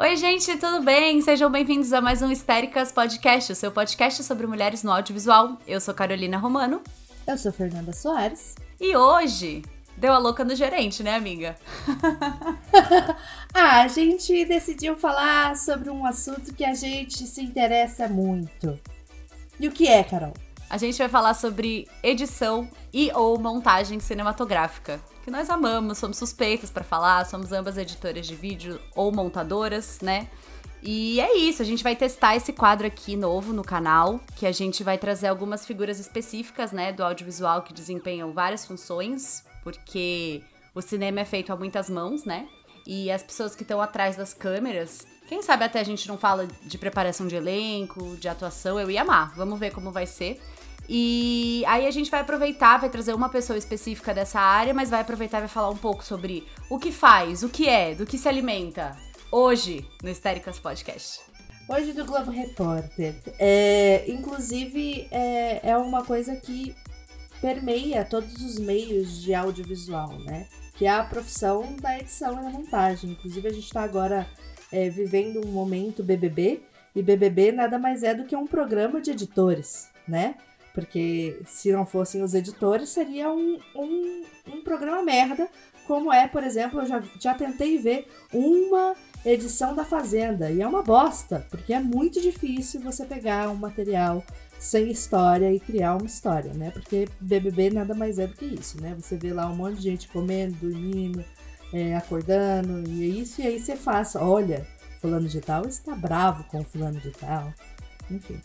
Oi, gente, tudo bem? Sejam bem-vindos a mais um Histéricas Podcast, o seu podcast sobre mulheres no audiovisual. Eu sou Carolina Romano. Eu sou Fernanda Soares. E hoje deu a louca no gerente, né, amiga? ah, a gente decidiu falar sobre um assunto que a gente se interessa muito. E o que é, Carol? A gente vai falar sobre edição e ou montagem cinematográfica que nós amamos, somos suspeitas para falar, somos ambas editoras de vídeo ou montadoras, né? E é isso, a gente vai testar esse quadro aqui novo no canal, que a gente vai trazer algumas figuras específicas, né, do audiovisual que desempenham várias funções, porque o cinema é feito a muitas mãos, né? E as pessoas que estão atrás das câmeras, quem sabe até a gente não fala de preparação de elenco, de atuação, eu ia amar. Vamos ver como vai ser. E aí a gente vai aproveitar, vai trazer uma pessoa específica dessa área, mas vai aproveitar e vai falar um pouco sobre o que faz, o que é, do que se alimenta. Hoje, no Histéricas Podcast. Hoje do Globo Repórter. É, inclusive, é, é uma coisa que permeia todos os meios de audiovisual, né? Que é a profissão da edição e da montagem. Inclusive, a gente está agora é, vivendo um momento BBB, e BBB nada mais é do que um programa de editores, né? Porque se não fossem os editores, seria um, um, um programa merda, como é, por exemplo, eu já, já tentei ver uma edição da Fazenda, e é uma bosta, porque é muito difícil você pegar um material sem história e criar uma história, né? Porque BBB nada mais é do que isso, né? Você vê lá um monte de gente comendo, dormindo, é, acordando, e é isso, e aí você faz, olha, fulano de tal está bravo com fulano de tal, enfim.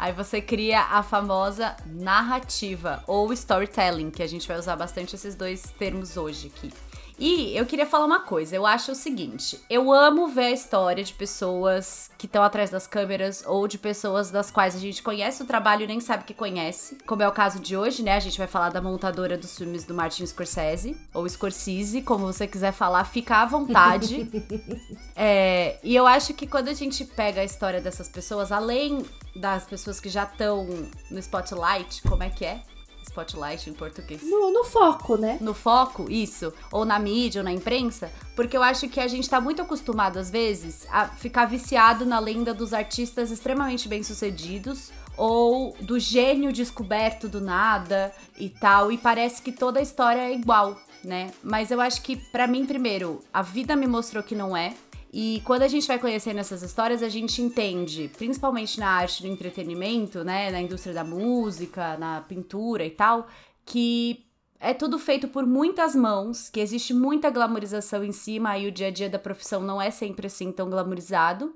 Aí você cria a famosa narrativa ou storytelling, que a gente vai usar bastante esses dois termos hoje aqui. E eu queria falar uma coisa, eu acho o seguinte, eu amo ver a história de pessoas que estão atrás das câmeras ou de pessoas das quais a gente conhece o trabalho e nem sabe que conhece, como é o caso de hoje, né? A gente vai falar da montadora dos filmes do Martin Scorsese, ou Scorsese, como você quiser falar, fica à vontade. é, e eu acho que quando a gente pega a história dessas pessoas, além das pessoas que já estão no spotlight, como é que é? Spotlight em português. No, no, foco, né? No foco, isso. Ou na mídia, ou na imprensa. Porque eu acho que a gente tá muito acostumado, às vezes, a ficar viciado na lenda dos artistas extremamente bem-sucedidos. Ou do gênio descoberto do nada e tal. E parece que toda a história é igual, né? Mas eu acho que, para mim, primeiro, a vida me mostrou que não é. E quando a gente vai conhecendo essas histórias, a gente entende, principalmente na arte do entretenimento, né, na indústria da música, na pintura e tal, que é tudo feito por muitas mãos, que existe muita glamorização em cima e o dia a dia da profissão não é sempre assim tão glamorizado.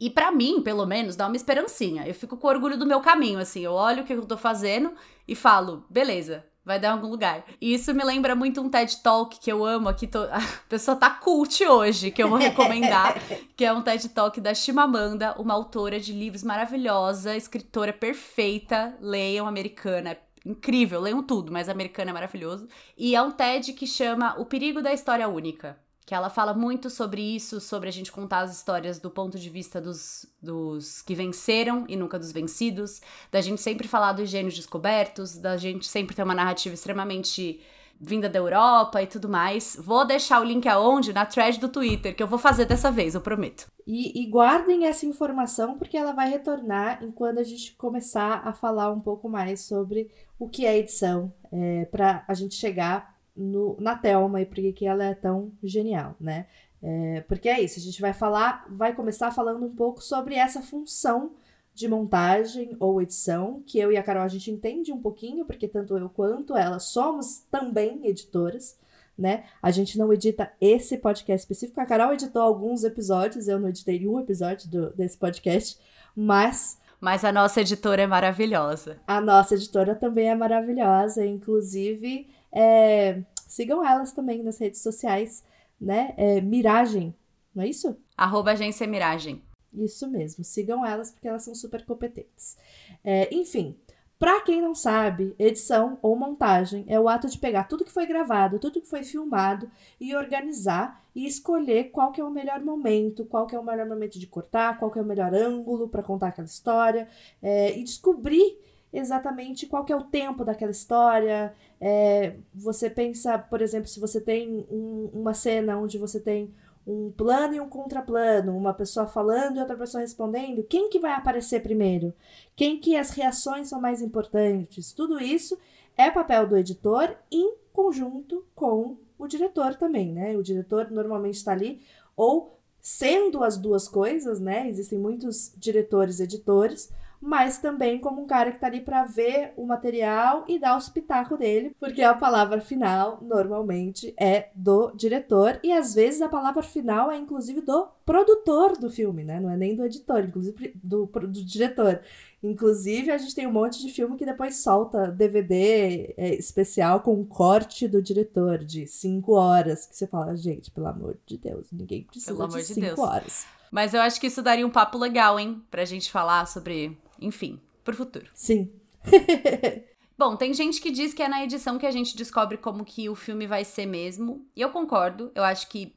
E para mim, pelo menos, dá uma esperancinha. Eu fico com orgulho do meu caminho, assim. Eu olho o que eu tô fazendo e falo, beleza, vai dar em algum lugar. E isso me lembra muito um TED Talk que eu amo aqui. Tô... A pessoa tá cult hoje, que eu vou recomendar, que é um TED Talk da Chimamanda, uma autora de livros maravilhosa, escritora perfeita, leiam americana, é incrível, leiam tudo, mas americana é maravilhoso. E é um TED que chama O Perigo da História Única que ela fala muito sobre isso, sobre a gente contar as histórias do ponto de vista dos, dos que venceram e nunca dos vencidos, da gente sempre falar dos gênios descobertos, da gente sempre ter uma narrativa extremamente vinda da Europa e tudo mais. Vou deixar o link aonde? Na thread do Twitter, que eu vou fazer dessa vez, eu prometo. E, e guardem essa informação, porque ela vai retornar enquanto a gente começar a falar um pouco mais sobre o que é edição, é, para a gente chegar no, na Thelma e por que ela é tão genial, né? É, porque é isso, a gente vai falar, vai começar falando um pouco sobre essa função de montagem ou edição, que eu e a Carol a gente entende um pouquinho, porque tanto eu quanto ela somos também editoras, né? A gente não edita esse podcast específico, a Carol editou alguns episódios, eu não editei nenhum episódio do, desse podcast, mas mas a nossa editora é maravilhosa. A nossa editora também é maravilhosa, inclusive é, sigam elas também nas redes sociais, né? É, Miragem, não é isso? Arroba Agência Miragem. Isso mesmo, sigam elas porque elas são super competentes. É, enfim, para quem não sabe, edição ou montagem é o ato de pegar tudo que foi gravado, tudo que foi filmado e organizar e escolher qual que é o melhor momento, qual que é o melhor momento de cortar, qual que é o melhor ângulo para contar aquela história é, e descobrir exatamente qual que é o tempo daquela história. É, você pensa, por exemplo, se você tem um, uma cena onde você tem um plano e um contraplano, uma pessoa falando e outra pessoa respondendo, quem que vai aparecer primeiro? Quem que as reações são mais importantes? Tudo isso é papel do editor em conjunto com o diretor também, né? O diretor normalmente está ali ou sendo as duas coisas, né? Existem muitos diretores, editores, mas também como um cara que tá ali para ver o material e dar o espetáculo dele, porque a palavra final normalmente é do diretor e às vezes a palavra final é inclusive do produtor do filme, né? Não é nem do editor, inclusive do, do diretor. Inclusive, a gente tem um monte de filme que depois solta DVD é, especial com um corte do diretor de cinco horas. Que você fala, gente, pelo amor de Deus, ninguém precisa de cinco de horas. Mas eu acho que isso daria um papo legal, hein? Pra gente falar sobre enfim, pro futuro. Sim. Bom, tem gente que diz que é na edição que a gente descobre como que o filme vai ser mesmo. E eu concordo. Eu acho que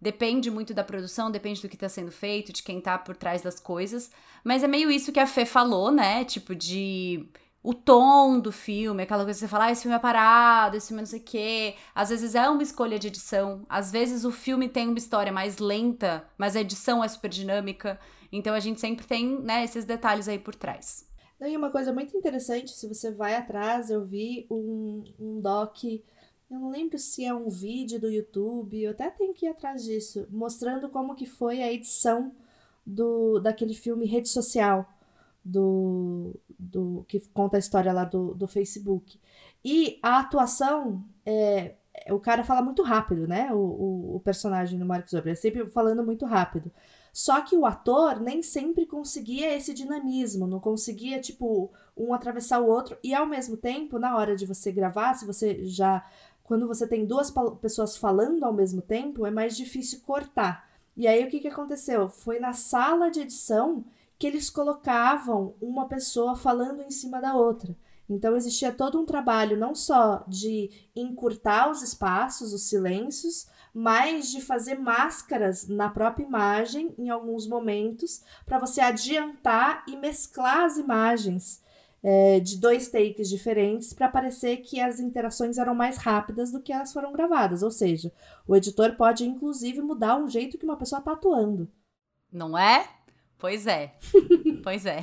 depende muito da produção, depende do que tá sendo feito, de quem tá por trás das coisas. Mas é meio isso que a Fê falou, né? Tipo, de o tom do filme, aquela coisa que você fala, ah, esse filme é parado, esse filme é não sei o quê. Às vezes é uma escolha de edição, às vezes o filme tem uma história mais lenta, mas a edição é super dinâmica. Então a gente sempre tem, né, esses detalhes aí por trás. E uma coisa muito interessante, se você vai atrás, eu vi um, um doc, eu não lembro se é um vídeo do YouTube, eu até tenho que ir atrás disso, mostrando como que foi a edição do daquele filme Rede Social, do, do que conta a história lá do, do Facebook. E a atuação, é, o cara fala muito rápido, né? O, o, o personagem do Mark Zuckerberg, é sempre falando muito rápido. Só que o ator nem sempre conseguia esse dinamismo, não conseguia, tipo, um atravessar o outro. E ao mesmo tempo, na hora de você gravar, se você já. Quando você tem duas pessoas falando ao mesmo tempo, é mais difícil cortar. E aí o que, que aconteceu? Foi na sala de edição que eles colocavam uma pessoa falando em cima da outra. Então existia todo um trabalho não só de encurtar os espaços, os silêncios, mas de fazer máscaras na própria imagem em alguns momentos para você adiantar e mesclar as imagens é, de dois takes diferentes para parecer que as interações eram mais rápidas do que elas foram gravadas. Ou seja, o editor pode inclusive mudar o jeito que uma pessoa está atuando. Não é? Pois é. pois é.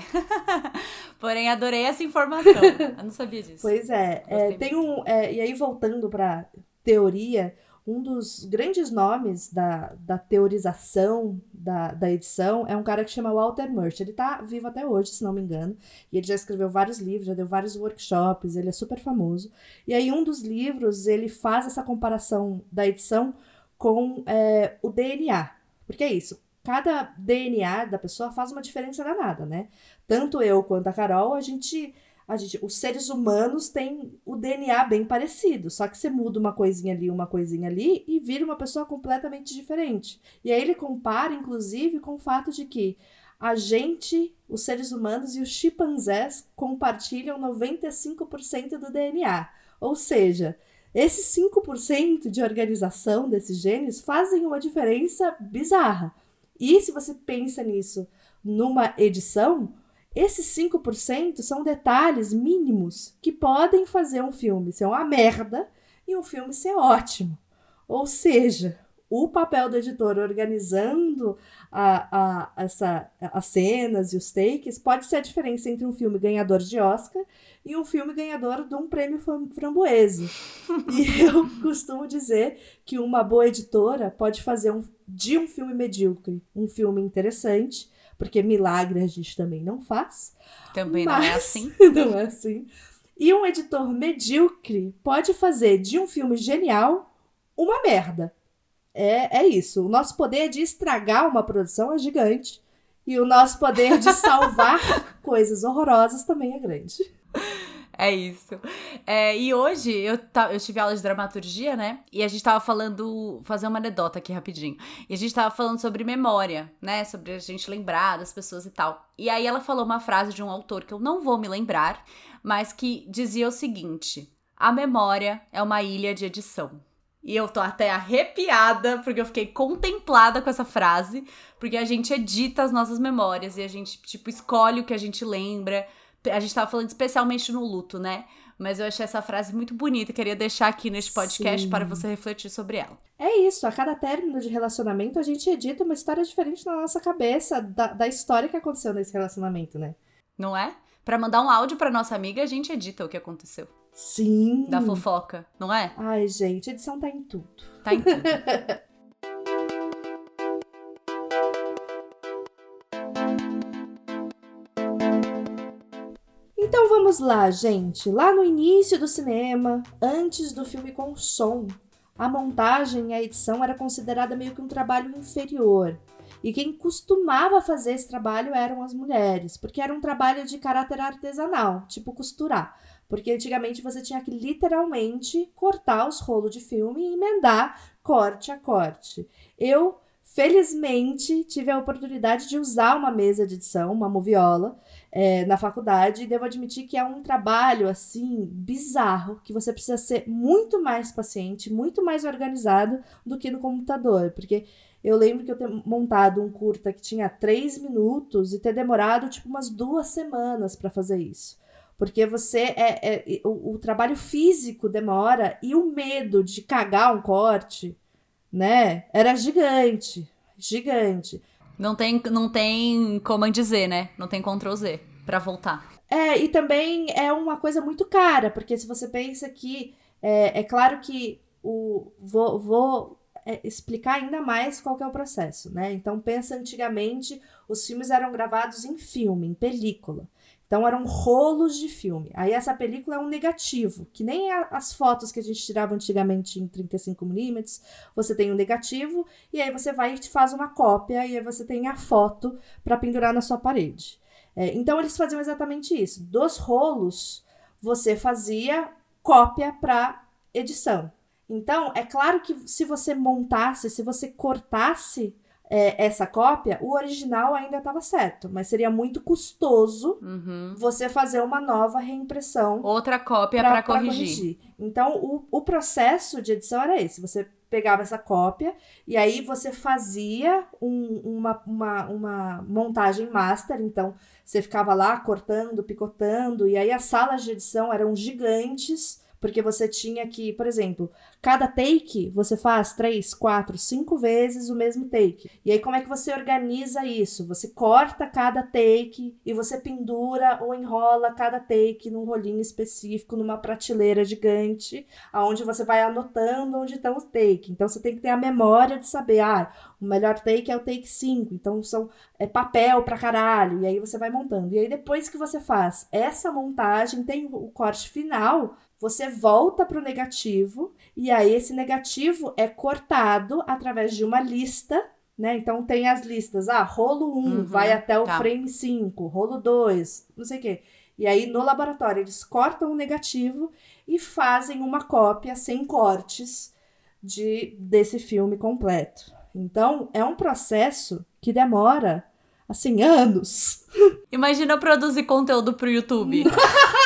Porém, adorei essa informação. Eu não sabia disso. Pois é. é tem um. É, e aí, voltando para teoria, um dos grandes nomes da, da teorização da, da edição é um cara que chama Walter Murch. Ele tá vivo até hoje, se não me engano. E ele já escreveu vários livros, já deu vários workshops, ele é super famoso. E aí, um dos livros, ele faz essa comparação da edição com é, o DNA. Porque é isso. Cada DNA da pessoa faz uma diferença danada, né? Tanto eu quanto a Carol, a gente a gente, os seres humanos têm o DNA bem parecido, só que você muda uma coisinha ali, uma coisinha ali e vira uma pessoa completamente diferente. E aí ele compara, inclusive, com o fato de que a gente, os seres humanos e os chimpanzés compartilham 95% do DNA. Ou seja, esses 5% de organização desses genes fazem uma diferença bizarra. E se você pensa nisso numa edição, esses 5% são detalhes mínimos que podem fazer um filme ser uma merda e um filme ser ótimo. Ou seja, o papel do editor organizando a, a, essa, as cenas e os takes pode ser a diferença entre um filme ganhador de Oscar e um filme ganhador de um prêmio framboese. e eu costumo dizer que uma boa editora pode fazer um, de um filme medíocre um filme interessante porque milagre a gente também não faz. Também não é assim. não é assim. E um editor medíocre pode fazer de um filme genial uma merda. É, é isso. O nosso poder de estragar uma produção é gigante. E o nosso poder de salvar coisas horrorosas também é grande. É isso. É, e hoje eu, eu tive aula de dramaturgia, né? E a gente tava falando. Fazer uma anedota aqui rapidinho. E a gente tava falando sobre memória, né? Sobre a gente lembrar das pessoas e tal. E aí ela falou uma frase de um autor que eu não vou me lembrar, mas que dizia o seguinte: A memória é uma ilha de edição. E eu tô até arrepiada, porque eu fiquei contemplada com essa frase, porque a gente edita as nossas memórias e a gente, tipo, escolhe o que a gente lembra a gente tava falando especialmente no luto, né? Mas eu achei essa frase muito bonita queria deixar aqui neste podcast Sim. para você refletir sobre ela. É isso, a cada término de relacionamento a gente edita uma história diferente na nossa cabeça da, da história que aconteceu nesse relacionamento, né? Não é? Para mandar um áudio para nossa amiga, a gente edita o que aconteceu. Sim. Da fofoca, não é? Ai, gente, edição tá em tudo. Tá em tudo. Então vamos lá, gente. Lá no início do cinema, antes do filme com som, a montagem e a edição era considerada meio que um trabalho inferior. E quem costumava fazer esse trabalho eram as mulheres, porque era um trabalho de caráter artesanal, tipo costurar. Porque antigamente você tinha que literalmente cortar os rolos de filme e emendar corte a corte. Eu, felizmente, tive a oportunidade de usar uma mesa de edição, uma moviola, é, na faculdade, e devo admitir que é um trabalho assim bizarro, que você precisa ser muito mais paciente, muito mais organizado do que no computador, porque eu lembro que eu ter montado um curta que tinha três minutos e ter demorado tipo umas duas semanas para fazer isso. Porque você é, é o, o, trabalho físico demora e o medo de cagar um corte, né? Era gigante, gigante. Não tem, não tem como dizer, né? Não tem Ctrl Z para voltar. É, e também é uma coisa muito cara, porque se você pensa que é, é claro que o vou, vou é, explicar ainda mais qual é o processo, né? Então pensa antigamente os filmes eram gravados em filme, em película. Então eram rolos de filme. Aí essa película é um negativo, que nem a, as fotos que a gente tirava antigamente em 35mm, você tem um negativo e aí você vai e faz uma cópia e aí você tem a foto para pendurar na sua parede. É, então eles faziam exatamente isso. Dos rolos você fazia cópia para edição. Então é claro que se você montasse, se você cortasse é, essa cópia, o original ainda estava certo, mas seria muito custoso uhum. você fazer uma nova reimpressão. Outra cópia para corrigir. corrigir. Então, o, o processo de edição era esse: você pegava essa cópia e aí você fazia um, uma, uma, uma montagem master, então você ficava lá cortando, picotando, e aí as salas de edição eram gigantes porque você tinha que, por exemplo, cada take você faz três, quatro, cinco vezes o mesmo take. E aí, como é que você organiza isso? Você corta cada take e você pendura ou enrola cada take num rolinho específico, numa prateleira gigante, aonde você vai anotando onde estão os take. Então você tem que ter a memória de saber, ah, o melhor take é o take 5, então são é papel pra caralho, e aí você vai montando. E aí depois que você faz essa montagem, tem o corte final, você volta para o negativo e aí esse negativo é cortado através de uma lista, né? Então tem as listas, ah, rolo 1 uhum, vai até o tá. frame 5, rolo 2, não sei o quê. E aí no laboratório eles cortam o negativo e fazem uma cópia sem cortes de desse filme completo. Então é um processo que demora assim anos. Imagina produzir conteúdo pro YouTube.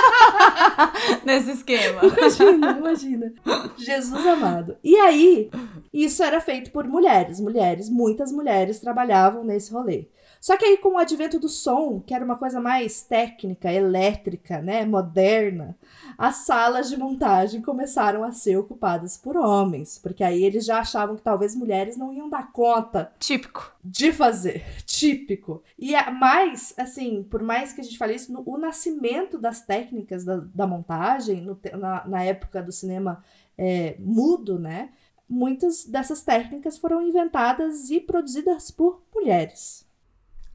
Nesse esquema. Imagina, imagina. Jesus amado. E aí, isso era feito por mulheres. Mulheres, muitas mulheres trabalhavam nesse rolê. Só que aí, com o advento do som, que era uma coisa mais técnica, elétrica, né, moderna, as salas de montagem começaram a ser ocupadas por homens, porque aí eles já achavam que talvez mulheres não iam dar conta. Típico. De fazer. Típico. E é mais, assim, por mais que a gente fale isso, no, o nascimento das técnicas da, da montagem, no, na, na época do cinema é, mudo, né? Muitas dessas técnicas foram inventadas e produzidas por mulheres.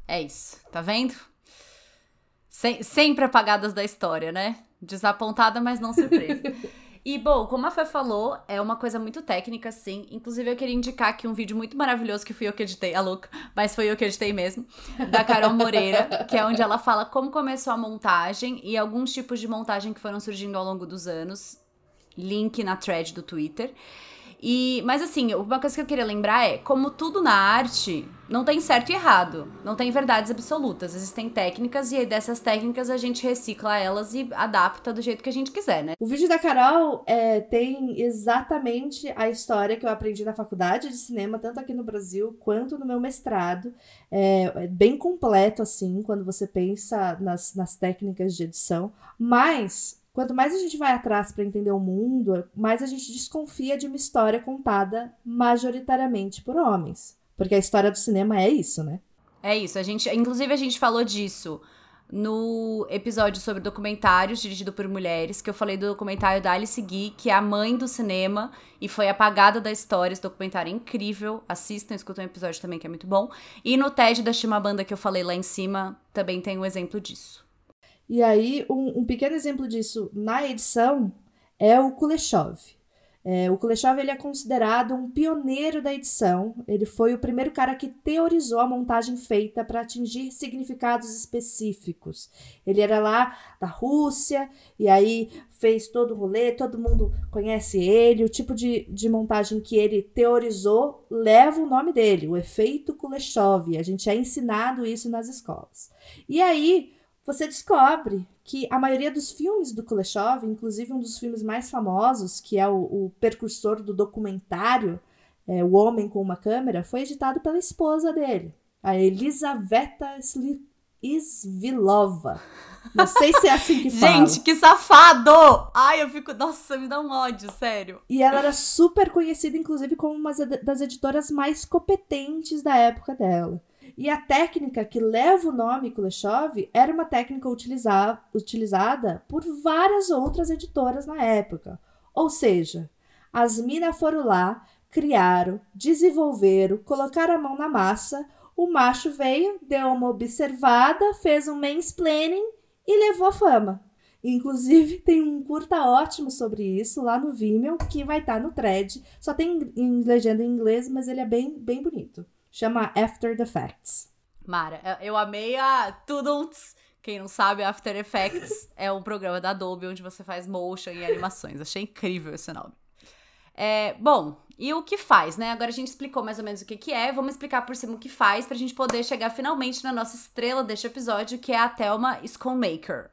É isso, tá vendo? Sem, sempre apagadas da história, né? Desapontada, mas não surpresa. E, bom, como a Fê falou, é uma coisa muito técnica, sim. Inclusive, eu queria indicar aqui um vídeo muito maravilhoso que fui eu que editei, a louca, mas foi eu que editei mesmo, da Carol Moreira, que é onde ela fala como começou a montagem e alguns tipos de montagem que foram surgindo ao longo dos anos. Link na thread do Twitter. E, mas assim, uma coisa que eu queria lembrar é, como tudo na arte, não tem certo e errado, não tem verdades absolutas, existem técnicas e dessas técnicas a gente recicla elas e adapta do jeito que a gente quiser, né? O vídeo da Carol é, tem exatamente a história que eu aprendi na faculdade de cinema, tanto aqui no Brasil quanto no meu mestrado. É, é bem completo, assim, quando você pensa nas, nas técnicas de edição, mas Quanto mais a gente vai atrás para entender o mundo, mais a gente desconfia de uma história contada majoritariamente por homens. Porque a história do cinema é isso, né? É isso. A gente, inclusive, a gente falou disso no episódio sobre documentários dirigido por mulheres, que eu falei do documentário da Alice Guy, que é a mãe do cinema e foi apagada da história. Esse documentário é incrível. Assistam, escutem um episódio também que é muito bom. E no TED da Chimabanda que eu falei lá em cima, também tem um exemplo disso. E aí, um, um pequeno exemplo disso na edição é o Kuleshov. É, o Kuleshov ele é considerado um pioneiro da edição. Ele foi o primeiro cara que teorizou a montagem feita para atingir significados específicos. Ele era lá da Rússia e aí fez todo o rolê, todo mundo conhece ele. O tipo de, de montagem que ele teorizou leva o nome dele, o efeito Kuleshov. A gente é ensinado isso nas escolas. E aí você descobre que a maioria dos filmes do Kuleshov, inclusive um dos filmes mais famosos, que é o, o precursor do documentário é, O Homem com uma Câmera, foi editado pela esposa dele, a Elisaveta Svilova. Não sei se é assim que fala. Gente, que safado! Ai, eu fico. Nossa, me dá um ódio, sério. E ela era super conhecida, inclusive, como uma das editoras mais competentes da época dela. E a técnica que leva o nome Kuleshov era uma técnica utiliza utilizada por várias outras editoras na época. Ou seja, as minas foram lá, criaram, desenvolveram, colocaram a mão na massa, o macho veio, deu uma observada, fez um mansplaining e levou a fama. Inclusive, tem um curta ótimo sobre isso lá no Vimeo, que vai estar tá no thread. Só tem em legenda em inglês, mas ele é bem, bem bonito. Chama After the Facts. Mara, eu amei a Toodles. Quem não sabe, After Effects é um programa da Adobe onde você faz motion e animações. Achei incrível esse nome. É, bom, e o que faz, né? Agora a gente explicou mais ou menos o que, que é. Vamos explicar por cima o que faz pra gente poder chegar finalmente na nossa estrela deste episódio, que é a Thelma Schoonmaker.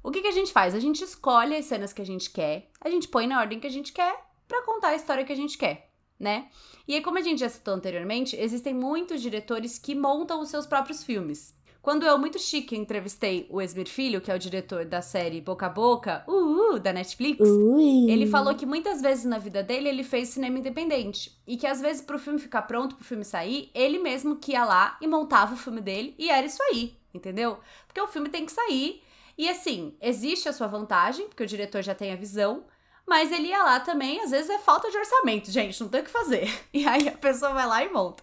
O que, que a gente faz? A gente escolhe as cenas que a gente quer, a gente põe na ordem que a gente quer para contar a história que a gente quer né? E aí, como a gente já citou anteriormente, existem muitos diretores que montam os seus próprios filmes. Quando eu, muito chique, entrevistei o Esmir Filho, que é o diretor da série Boca a Boca, uh, uh da Netflix, Ui. ele falou que muitas vezes na vida dele ele fez cinema independente. E que às vezes pro filme ficar pronto, pro filme sair, ele mesmo que ia lá e montava o filme dele, e era isso aí, entendeu? Porque o filme tem que sair. E assim, existe a sua vantagem, porque o diretor já tem a visão, mas ele ia lá também, às vezes é falta de orçamento, gente, não tem o que fazer. E aí a pessoa vai lá e monta.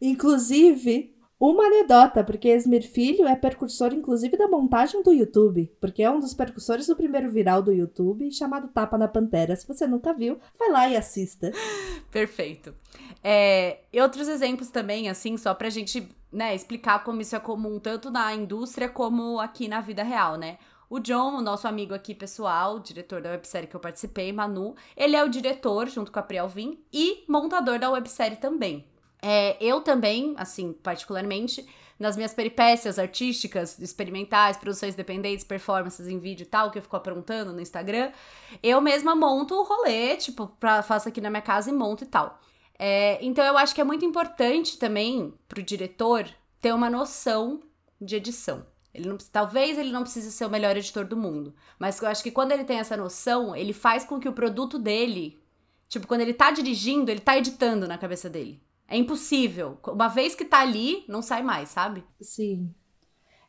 Inclusive, uma anedota, porque Esmir Filho é percursor, inclusive, da montagem do YouTube, porque é um dos percursores do primeiro viral do YouTube, chamado Tapa na Pantera. Se você nunca viu, vai lá e assista. Perfeito. É, e outros exemplos também, assim, só pra gente né, explicar como isso é comum tanto na indústria como aqui na vida real, né? O John, o nosso amigo aqui pessoal, diretor da websérie que eu participei, Manu, ele é o diretor, junto com a Prielvin, e montador da websérie também. É, eu também, assim, particularmente, nas minhas peripécias artísticas, experimentais, produções dependentes, performances em vídeo e tal, que eu fico aprontando no Instagram, eu mesma monto o rolê, tipo, pra, faço aqui na minha casa e monto e tal. É, então eu acho que é muito importante também pro diretor ter uma noção de edição. Ele não, talvez ele não precise ser o melhor editor do mundo, mas eu acho que quando ele tem essa noção, ele faz com que o produto dele, tipo, quando ele tá dirigindo, ele tá editando na cabeça dele. É impossível. Uma vez que tá ali, não sai mais, sabe? Sim.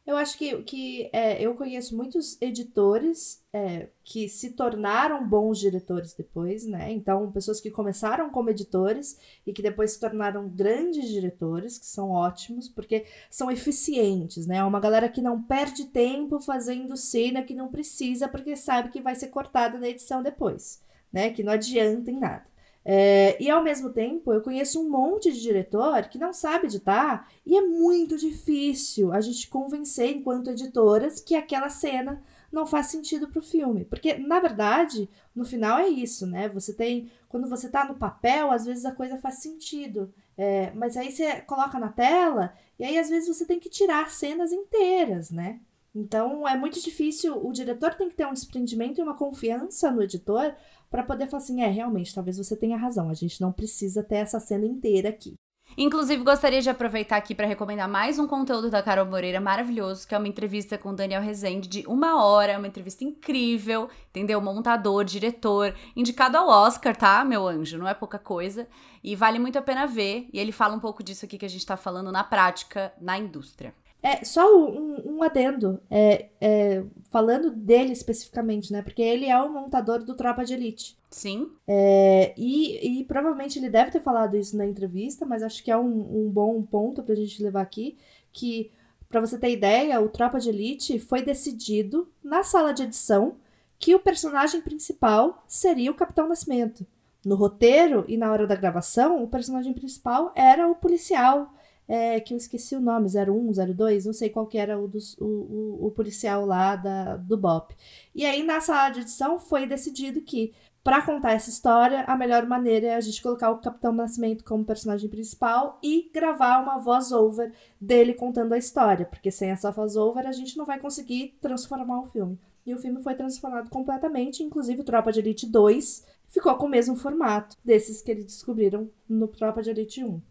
Eu acho que, que é, eu conheço muitos editores é, que se tornaram bons diretores depois, né? Então, pessoas que começaram como editores e que depois se tornaram grandes diretores, que são ótimos, porque são eficientes, né? É uma galera que não perde tempo fazendo cena que não precisa, porque sabe que vai ser cortada na edição depois, né? Que não adianta em nada. É, e ao mesmo tempo, eu conheço um monte de diretor que não sabe editar e é muito difícil a gente convencer, enquanto editoras, que aquela cena não faz sentido para o filme. Porque, na verdade, no final é isso, né? Você tem. Quando você tá no papel, às vezes a coisa faz sentido. É, mas aí você coloca na tela e aí às vezes você tem que tirar cenas inteiras, né? Então é muito difícil. O diretor tem que ter um desprendimento e uma confiança no editor para poder falar assim: é, realmente, talvez você tenha razão, a gente não precisa ter essa cena inteira aqui. Inclusive, gostaria de aproveitar aqui para recomendar mais um conteúdo da Carol Moreira maravilhoso, que é uma entrevista com Daniel Rezende de uma hora, uma entrevista incrível, entendeu? Montador, diretor, indicado ao Oscar, tá, meu anjo? Não é pouca coisa. E vale muito a pena ver. E ele fala um pouco disso aqui que a gente tá falando na prática, na indústria. É, só um, um adendo, é, é, falando dele especificamente, né? Porque ele é o montador do Tropa de Elite. Sim. É, e, e provavelmente ele deve ter falado isso na entrevista, mas acho que é um, um bom ponto pra gente levar aqui, que, para você ter ideia, o Tropa de Elite foi decidido na sala de edição que o personagem principal seria o Capitão Nascimento. No roteiro e na hora da gravação, o personagem principal era o policial é, que eu esqueci o nome, 01, 02, não sei qual que era o, dos, o, o, o, policial lá da, do BOP. E aí, na sala de edição, foi decidido que, para contar essa história, a melhor maneira é a gente colocar o Capitão Nascimento como personagem principal e gravar uma voz-over dele contando a história, porque sem essa voz-over a gente não vai conseguir transformar o filme. E o filme foi transformado completamente, inclusive Tropa de Elite 2 ficou com o mesmo formato desses que eles descobriram no Tropa de Elite 1.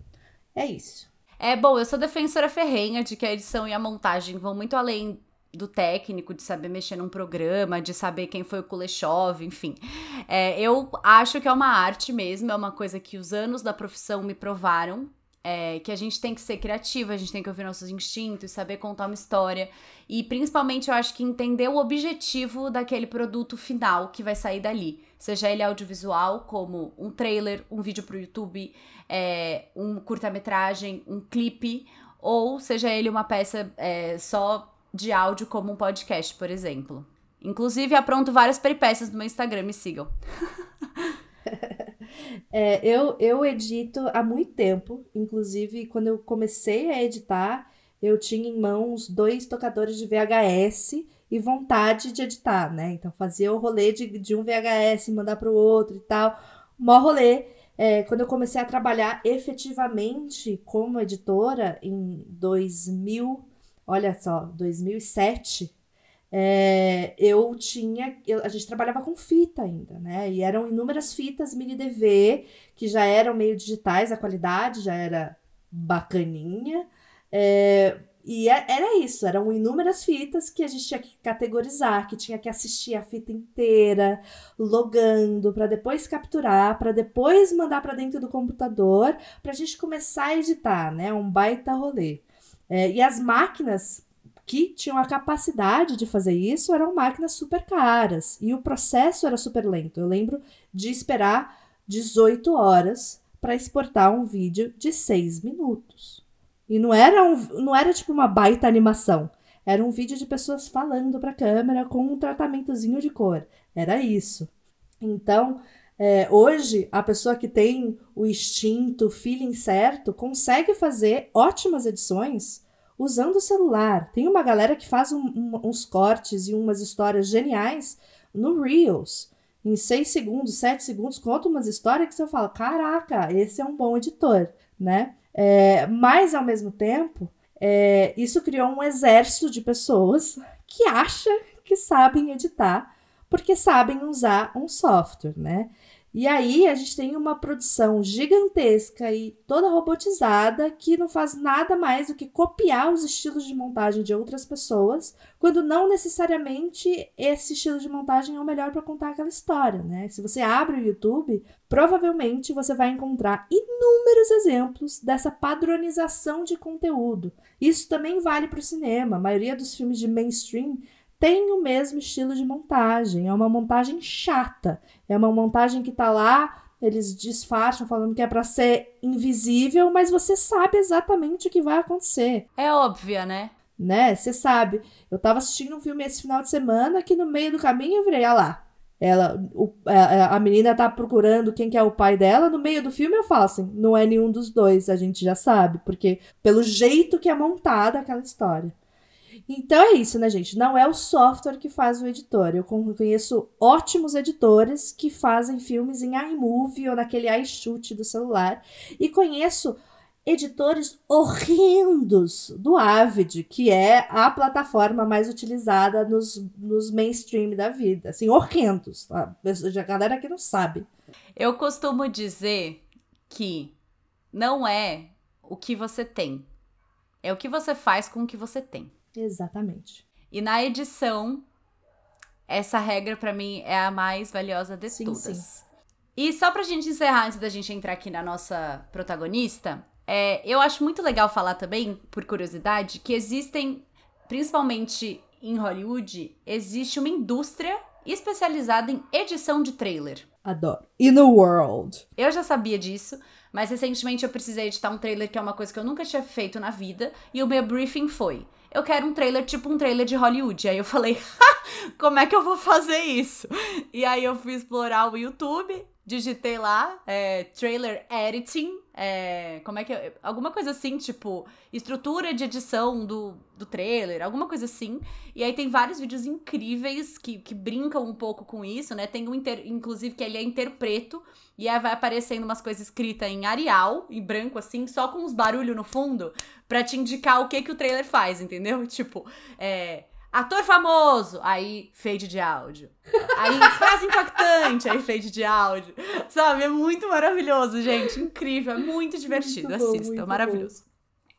É isso. É, bom, eu sou defensora ferrenha de que a edição e a montagem vão muito além do técnico, de saber mexer num programa, de saber quem foi o Kuleshov, enfim. É, eu acho que é uma arte mesmo, é uma coisa que os anos da profissão me provaram. É, que a gente tem que ser criativa, a gente tem que ouvir nossos instintos, saber contar uma história. E principalmente eu acho que entender o objetivo daquele produto final que vai sair dali. Seja ele audiovisual, como um trailer, um vídeo para o YouTube, é, um curta-metragem, um clipe, ou seja ele uma peça é, só de áudio, como um podcast, por exemplo. Inclusive, apronto várias peripécias no meu Instagram, me sigam. é, eu, eu edito há muito tempo, inclusive quando eu comecei a editar, eu tinha em mãos dois tocadores de VHS e vontade de editar, né? Então fazia o rolê de, de um VHS, mandar para o outro e tal, mó rolê. É, quando eu comecei a trabalhar efetivamente como editora em 2000, olha só, 2007, é, eu tinha, eu, a gente trabalhava com fita ainda, né? E eram inúmeras fitas mini DV que já eram meio digitais, a qualidade já era bacaninha. É, e é, era isso, eram inúmeras fitas que a gente tinha que categorizar, que tinha que assistir a fita inteira, logando, para depois capturar, para depois mandar para dentro do computador, para a gente começar a editar, né? Um baita rolê. É, e as máquinas que tinham a capacidade de fazer isso eram máquinas super caras e o processo era super lento. Eu lembro de esperar 18 horas para exportar um vídeo de 6 minutos. E não era, um, não era tipo uma baita animação. Era um vídeo de pessoas falando para a câmera com um tratamentozinho de cor. Era isso. Então, é, hoje, a pessoa que tem o instinto, o feeling certo, consegue fazer ótimas edições usando o celular. Tem uma galera que faz um, um, uns cortes e umas histórias geniais no Reels. Em 6 segundos, 7 segundos, conta umas histórias que você fala: caraca, esse é um bom editor, né? É, mas, ao mesmo tempo, é, isso criou um exército de pessoas que acha que sabem editar porque sabem usar um software, né? E aí a gente tem uma produção gigantesca e toda robotizada que não faz nada mais do que copiar os estilos de montagem de outras pessoas, quando não necessariamente esse estilo de montagem é o melhor para contar aquela história, né? Se você abre o YouTube, provavelmente você vai encontrar inúmeros exemplos dessa padronização de conteúdo. Isso também vale para o cinema. A maioria dos filmes de mainstream tem o mesmo estilo de montagem. É uma montagem chata. É uma montagem que tá lá, eles disfarçam falando que é para ser invisível, mas você sabe exatamente o que vai acontecer. É óbvia, né? Né? Você sabe. Eu tava assistindo um filme esse final de semana que no meio do caminho eu virei, olha lá. Ela, o, a, a menina tá procurando quem que é o pai dela. No meio do filme eu falo assim: não é nenhum dos dois, a gente já sabe, porque pelo jeito que é montada aquela história. Então é isso, né, gente? Não é o software que faz o editor. Eu conheço ótimos editores que fazem filmes em iMovie ou naquele iShoot do celular. E conheço editores horrendos do Avid, que é a plataforma mais utilizada nos, nos mainstream da vida. Assim, horrendos. A, a galera que não sabe. Eu costumo dizer que não é o que você tem. É o que você faz com o que você tem. Exatamente. E na edição, essa regra para mim é a mais valiosa de sim, todas. Sim. E só pra gente encerrar, antes da gente entrar aqui na nossa protagonista, é, eu acho muito legal falar também, por curiosidade, que existem, principalmente em Hollywood, existe uma indústria especializada em edição de trailer. Adoro. In the world. Eu já sabia disso, mas recentemente eu precisei editar um trailer que é uma coisa que eu nunca tinha feito na vida, e o meu briefing foi: eu quero um trailer tipo um trailer de Hollywood. Aí eu falei, como é que eu vou fazer isso? E aí eu fui explorar o YouTube, digitei lá, é, trailer editing, é, como é que é? Alguma coisa assim, tipo, estrutura de edição do, do trailer, alguma coisa assim. E aí tem vários vídeos incríveis que, que brincam um pouco com isso, né? Tem um, inter, inclusive, que ele é interpreto, e aí vai aparecendo umas coisas escritas em Arial, em branco, assim, só com uns barulhos no fundo, para te indicar o que que o trailer faz, entendeu? Tipo, é Ator famoso, aí fade de áudio. Aí frase impactante, aí fade de áudio. Sabe? É muito maravilhoso, gente. Incrível, é muito divertido. Muito bom, Assista, maravilhoso. Bom.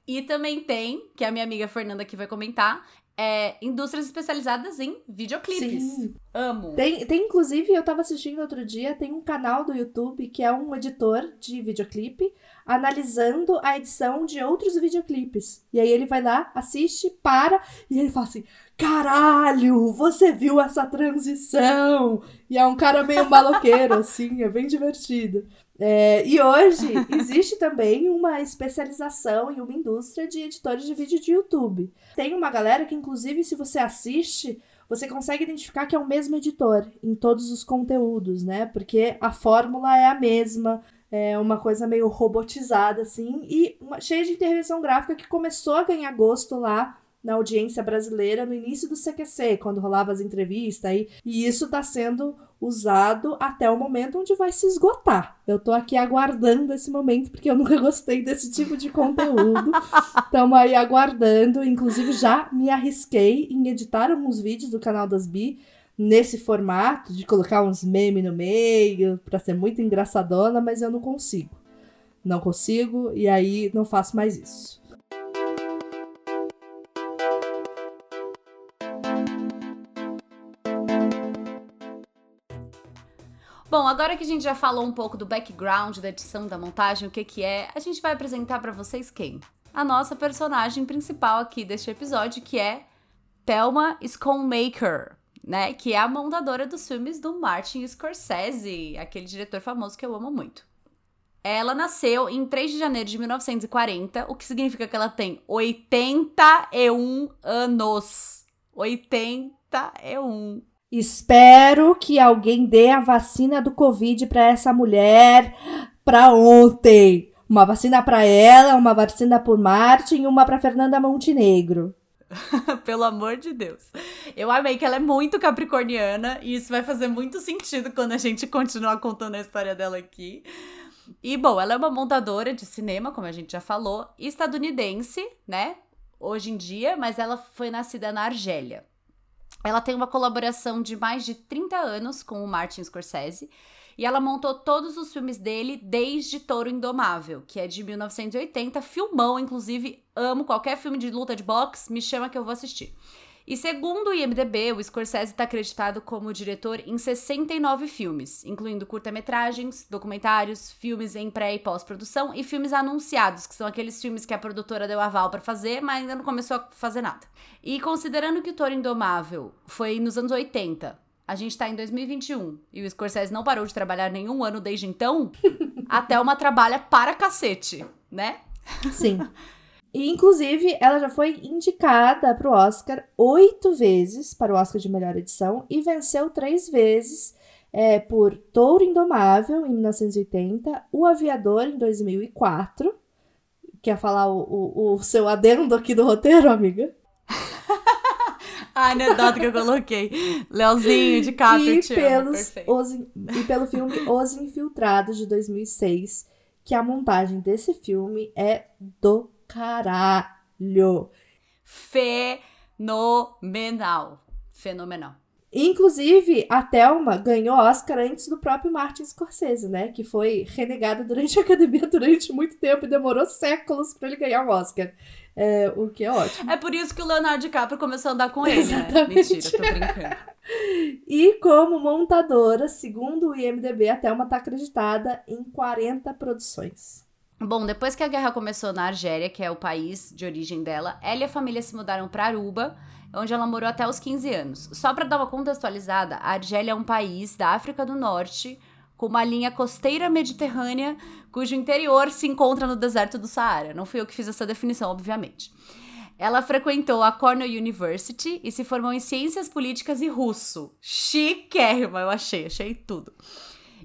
E também tem, que a minha amiga Fernanda aqui vai comentar, é, indústrias especializadas em videoclipes. Sim. Amo. Tem, tem, inclusive, eu tava assistindo outro dia, tem um canal do YouTube que é um editor de videoclipe analisando a edição de outros videoclipes. E aí ele vai lá, assiste, para, e ele fala assim: caralho, você viu essa transição? E é um cara meio maloqueiro, assim, é bem divertido. É, e hoje existe também uma especialização em uma indústria de editores de vídeo de YouTube. Tem uma galera que, inclusive, se você assiste, você consegue identificar que é o mesmo editor em todos os conteúdos, né? Porque a fórmula é a mesma, é uma coisa meio robotizada, assim, e uma, cheia de intervenção gráfica que começou a ganhar gosto lá na audiência brasileira no início do CQC, quando rolava as entrevistas, e, e isso está sendo usado até o momento onde vai se esgotar. Eu tô aqui aguardando esse momento, porque eu nunca gostei desse tipo de conteúdo. Estamos aí aguardando. Inclusive, já me arrisquei em editar alguns vídeos do canal das Bi nesse formato, de colocar uns memes no meio, para ser muito engraçadona, mas eu não consigo. Não consigo, e aí não faço mais isso. Bom, agora que a gente já falou um pouco do background da edição da montagem, o que que é, a gente vai apresentar para vocês quem? A nossa personagem principal aqui deste episódio, que é Thelma Schoonmaker, né? Que é a montadora dos filmes do Martin Scorsese, aquele diretor famoso que eu amo muito. Ela nasceu em 3 de janeiro de 1940, o que significa que ela tem 81 anos. 81 Espero que alguém dê a vacina do Covid para essa mulher para ontem. Uma vacina para ela, uma vacina por Martin e uma para Fernanda Montenegro. Pelo amor de Deus. Eu amei que ela é muito capricorniana e isso vai fazer muito sentido quando a gente continuar contando a história dela aqui. E bom, ela é uma montadora de cinema, como a gente já falou, estadunidense, né? Hoje em dia, mas ela foi nascida na Argélia. Ela tem uma colaboração de mais de 30 anos com o Martin Scorsese e ela montou todos os filmes dele desde Touro Indomável, que é de 1980, filmão, inclusive amo qualquer filme de luta de boxe, me chama que eu vou assistir. E segundo o IMDb, o Scorsese está acreditado como diretor em 69 filmes, incluindo curta-metragens, documentários, filmes em pré e pós-produção e filmes anunciados, que são aqueles filmes que a produtora deu aval para fazer, mas ainda não começou a fazer nada. E considerando que o Toro Indomável foi nos anos 80, a gente tá em 2021 e o Scorsese não parou de trabalhar nenhum ano desde então, até uma trabalha para cacete, né? Sim. E, inclusive, ela já foi indicada para o Oscar oito vezes para o Oscar de melhor edição e venceu três vezes é, por Touro Indomável, em 1980, O Aviador, em 2004. Quer falar o, o, o seu adendo aqui do roteiro, amiga? a anedota que eu coloquei. Leozinho de Caprio, e, pelos, os, e pelo filme Os Infiltrados, de 2006, que a montagem desse filme é do caralho. Fenomenal. Fenomenal. Inclusive, a Thelma ganhou Oscar antes do próprio Martin Scorsese, né? Que foi renegado durante a academia durante muito tempo e demorou séculos para ele ganhar um Oscar. É, o que é ótimo. É por isso que o Leonardo DiCaprio começou a andar com ele, né? Exatamente. né? Mentira, tô brincando. e como montadora, segundo o IMDB, a Thelma tá acreditada em 40 produções. Bom, depois que a guerra começou na Argélia, que é o país de origem dela, ela e a família se mudaram para Aruba, onde ela morou até os 15 anos. Só para dar uma contextualizada, a Argélia é um país da África do Norte com uma linha costeira mediterrânea cujo interior se encontra no deserto do Saara. Não fui eu que fiz essa definição, obviamente. Ela frequentou a Cornell University e se formou em Ciências Políticas e Russo. Chiquérrima, eu achei, achei tudo.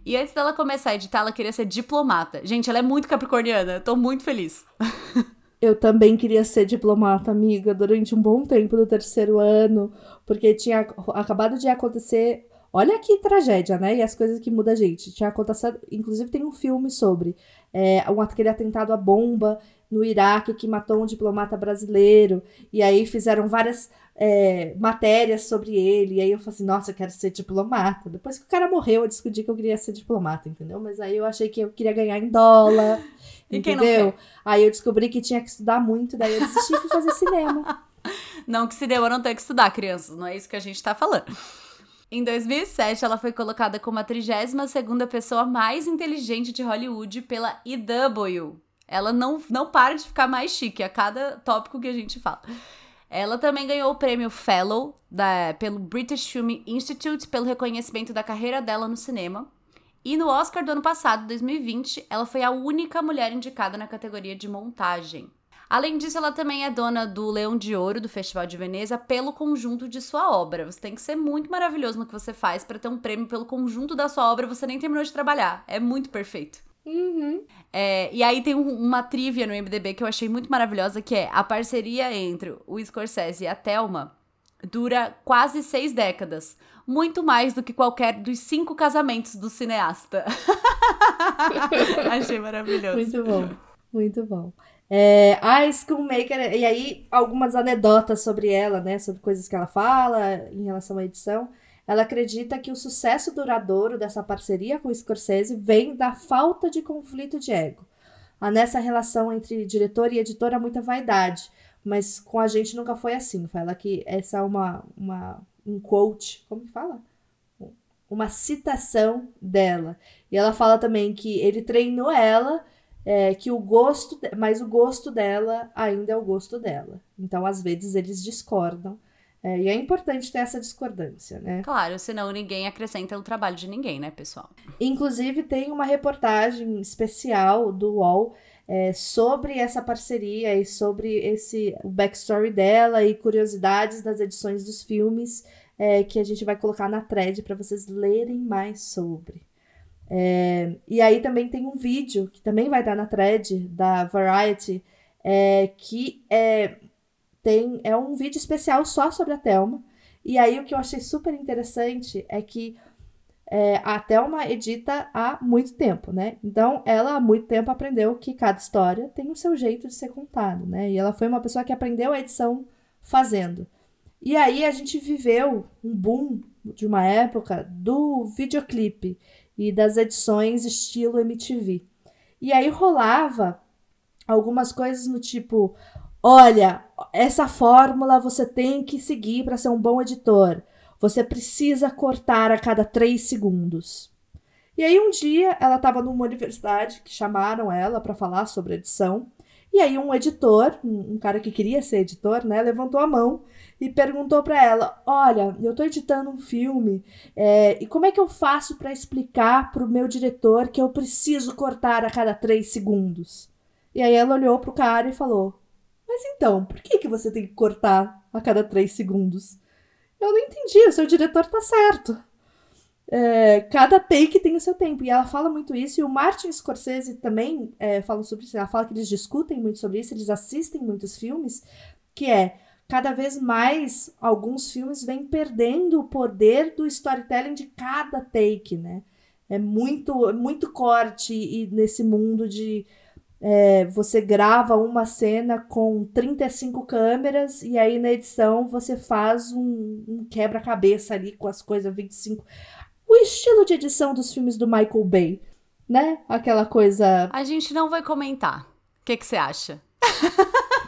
E antes dela começar a editar, ela queria ser diplomata. Gente, ela é muito capricorniana, eu tô muito feliz. Eu também queria ser diplomata, amiga, durante um bom tempo do terceiro ano, porque tinha acabado de acontecer Olha que tragédia, né? E as coisas que mudam a gente. Tinha acontecido, inclusive tem um filme sobre é, um, aquele atentado à bomba no Iraque que matou um diplomata brasileiro. E aí fizeram várias é, matérias sobre ele. E aí eu falei assim, nossa, eu quero ser diplomata. Depois que o cara morreu, eu descobri que eu queria ser diplomata, entendeu? Mas aí eu achei que eu queria ganhar em dólar. e entendeu? Aí eu descobri que tinha que estudar muito, daí eu desisti de fazer cinema. Não que cinema não tem que estudar, crianças. Não é isso que a gente tá falando. Em 2007, ela foi colocada como a 32ª pessoa mais inteligente de Hollywood pela EW. Ela não, não para de ficar mais chique a cada tópico que a gente fala. Ela também ganhou o prêmio Fellow da, pelo British Film Institute pelo reconhecimento da carreira dela no cinema. E no Oscar do ano passado, 2020, ela foi a única mulher indicada na categoria de montagem. Além disso, ela também é dona do Leão de Ouro do Festival de Veneza pelo conjunto de sua obra. Você tem que ser muito maravilhoso no que você faz para ter um prêmio pelo conjunto da sua obra. Você nem terminou de trabalhar. É muito perfeito. Uhum. É, e aí tem um, uma trivia no MDB que eu achei muito maravilhosa, que é a parceria entre o Scorsese e a Thelma dura quase seis décadas. Muito mais do que qualquer dos cinco casamentos do cineasta. achei maravilhoso. Muito bom, muito bom. É, a Schoolmaker, e aí algumas anedotas sobre ela, né? Sobre coisas que ela fala em relação à edição. Ela acredita que o sucesso duradouro dessa parceria com o Scorsese vem da falta de conflito de ego. Há nessa relação entre diretor e editor há muita vaidade, mas com a gente nunca foi assim. Fala que essa é uma, uma um quote, como que fala? Uma citação dela. E ela fala também que ele treinou ela é, que o gosto, mas o gosto dela ainda é o gosto dela. Então, às vezes, eles discordam. É, e é importante ter essa discordância, né? Claro, senão ninguém acrescenta no trabalho de ninguém, né, pessoal? Inclusive, tem uma reportagem especial do UOL é, sobre essa parceria e sobre esse o backstory dela e curiosidades das edições dos filmes é, que a gente vai colocar na thread para vocês lerem mais sobre. É, e aí também tem um vídeo que também vai dar na thread da Variety, é, que é, tem, é um vídeo especial só sobre a Thelma. E aí o que eu achei super interessante é que é, a Thelma edita há muito tempo, né? Então ela há muito tempo aprendeu que cada história tem o seu jeito de ser contado, né? E ela foi uma pessoa que aprendeu a edição fazendo. E aí a gente viveu um boom de uma época do videoclipe e das edições estilo MTV. E aí rolava algumas coisas no tipo: olha, essa fórmula você tem que seguir para ser um bom editor. Você precisa cortar a cada três segundos. E aí um dia ela estava numa universidade que chamaram ela para falar sobre edição. E aí um editor, um, cara que queria ser editor, né, levantou a mão e perguntou para ela: Olha, eu tô editando um filme é, e como é que eu faço para explicar pro meu diretor que eu preciso cortar a cada três segundos? E aí ela olhou pro cara e falou: Mas então, por que, que você tem que cortar a cada três segundos? Eu não entendi, o seu diretor tá certo. É, cada take tem o seu tempo. E ela fala muito isso. E o Martin Scorsese também é, fala sobre isso. Ela fala que eles discutem muito sobre isso, eles assistem muitos filmes, que é cada vez mais alguns filmes vêm perdendo o poder do storytelling de cada take, né? É muito, muito corte e nesse mundo de é, você grava uma cena com 35 câmeras e aí na edição você faz um, um quebra-cabeça ali com as coisas 25. O estilo de edição dos filmes do Michael Bay, né? Aquela coisa. A gente não vai comentar. O que você acha?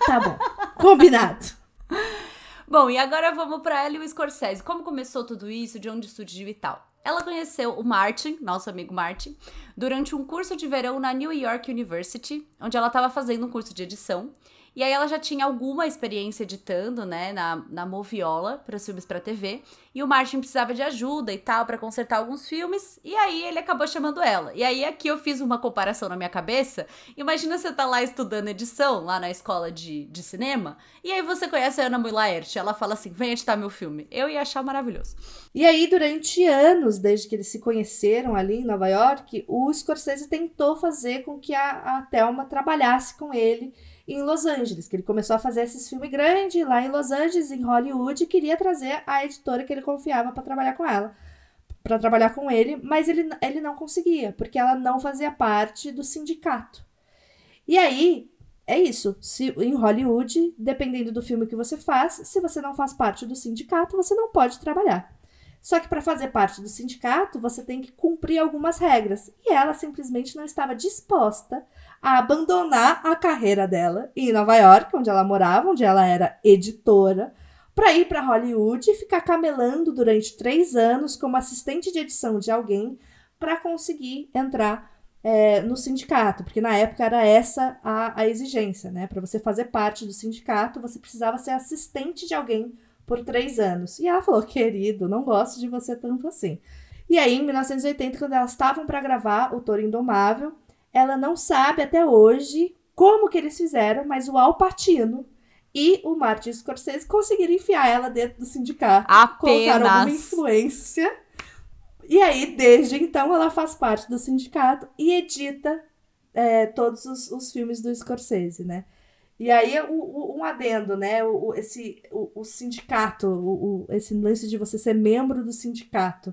Tá bom. Combinado. Bom, e agora vamos para ela e o Scorsese. Como começou tudo isso, de onde surgiu e tal? Ela conheceu o Martin, nosso amigo Martin, durante um curso de verão na New York University, onde ela estava fazendo um curso de edição. E aí ela já tinha alguma experiência editando, né, na, na Moviola, para os filmes para TV. E o Martin precisava de ajuda e tal para consertar alguns filmes. E aí ele acabou chamando ela. E aí aqui eu fiz uma comparação na minha cabeça. Imagina você tá lá estudando edição, lá na escola de, de cinema. E aí você conhece a Ana Mulaert. Ela fala assim: vem editar meu filme. Eu ia achar maravilhoso. E aí, durante anos, desde que eles se conheceram ali em Nova York, o Scorsese tentou fazer com que a, a Thelma trabalhasse com ele em Los Angeles, que ele começou a fazer esses filmes grandes lá em Los Angeles, em Hollywood, e queria trazer a editora que ele confiava para trabalhar com ela, para trabalhar com ele, mas ele, ele não conseguia, porque ela não fazia parte do sindicato. E aí, é isso. Se, em Hollywood, dependendo do filme que você faz, se você não faz parte do sindicato, você não pode trabalhar. Só que para fazer parte do sindicato, você tem que cumprir algumas regras. E ela simplesmente não estava disposta a abandonar a carreira dela em Nova York, onde ela morava, onde ela era editora, para ir para Hollywood e ficar camelando durante três anos como assistente de edição de alguém para conseguir entrar é, no sindicato, porque na época era essa a, a exigência, né? Para você fazer parte do sindicato, você precisava ser assistente de alguém por três anos. E ela falou: querido, não gosto de você tanto assim. E aí, em 1980, quando elas estavam para gravar O Toro Indomável, ela não sabe até hoje como que eles fizeram, mas o Al Pacino e o Martin Scorsese conseguiram enfiar ela dentro do sindicato. Apenas. Colocaram alguma influência. E aí, desde então, ela faz parte do sindicato e edita é, todos os, os, filmes do Scorsese, né? E aí, o, o, um adendo, né? O, esse, o, o sindicato, o, esse lance de você ser membro do sindicato.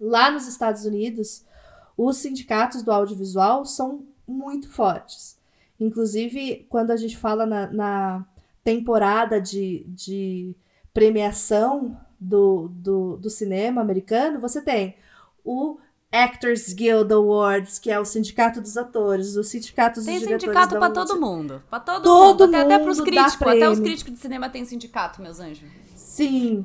Lá nos Estados Unidos, os sindicatos do audiovisual são muito fortes. Inclusive, quando a gente fala na, na temporada de, de premiação do, do, do cinema americano, você tem o Actors Guild Awards, que é o sindicato dos atores, o sindicato dos tem diretores. Tem sindicato para todo mundo. Para todo, todo mundo. Até, mundo até pros críticos. Até os críticos de cinema têm sindicato, meus anjos. Sim.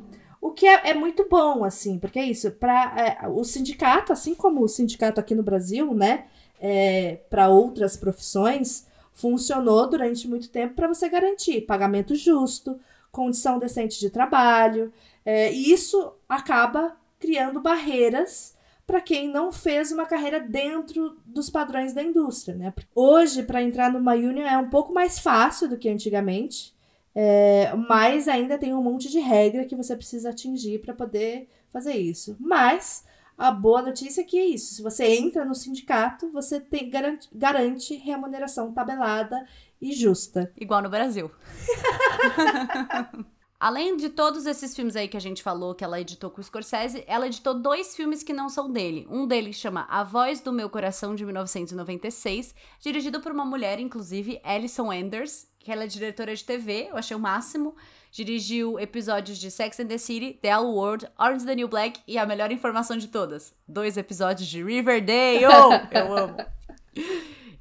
Que é, é muito bom, assim, porque é isso, para é, o sindicato, assim como o sindicato aqui no Brasil, né, é, para outras profissões, funcionou durante muito tempo para você garantir pagamento justo, condição decente de trabalho, é, e isso acaba criando barreiras para quem não fez uma carreira dentro dos padrões da indústria, né? Hoje, para entrar numa union é um pouco mais fácil do que antigamente. É, mas ainda tem um monte de regra que você precisa atingir para poder fazer isso. Mas a boa notícia é que é isso. Se você entra no sindicato, você tem, garante, garante remuneração tabelada e justa. Igual no Brasil. Além de todos esses filmes aí que a gente falou que ela editou com o Scorsese, ela editou dois filmes que não são dele. Um deles chama A Voz do Meu Coração, de 1996, dirigido por uma mulher, inclusive, Alison Anders, que ela é diretora de TV, eu achei o máximo. Dirigiu episódios de Sex and the City, The L World, Orange the New Black e a melhor informação de todas, dois episódios de Riverdale. eu amo.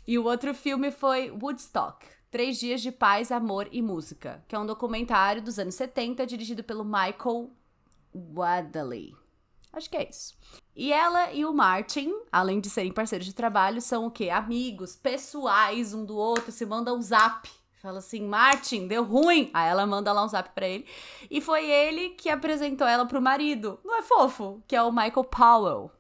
E o outro filme foi Woodstock. Três Dias de Paz, Amor e Música, que é um documentário dos anos 70 dirigido pelo Michael Wadley. Acho que é isso. E ela e o Martin, além de serem parceiros de trabalho, são o quê? Amigos, pessoais um do outro, se mandam um zap. Fala assim, Martin, deu ruim. Aí ela manda lá um zap pra ele. E foi ele que apresentou ela pro marido. Não é fofo? Que é o Michael Powell.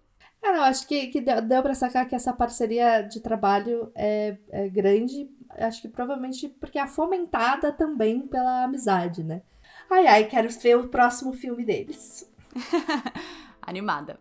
Ah, não, acho que, que deu, deu pra sacar que essa parceria de trabalho é, é grande acho que provavelmente porque é fomentada também pela amizade, né? Ai, ai, quero ver o próximo filme deles. Animada.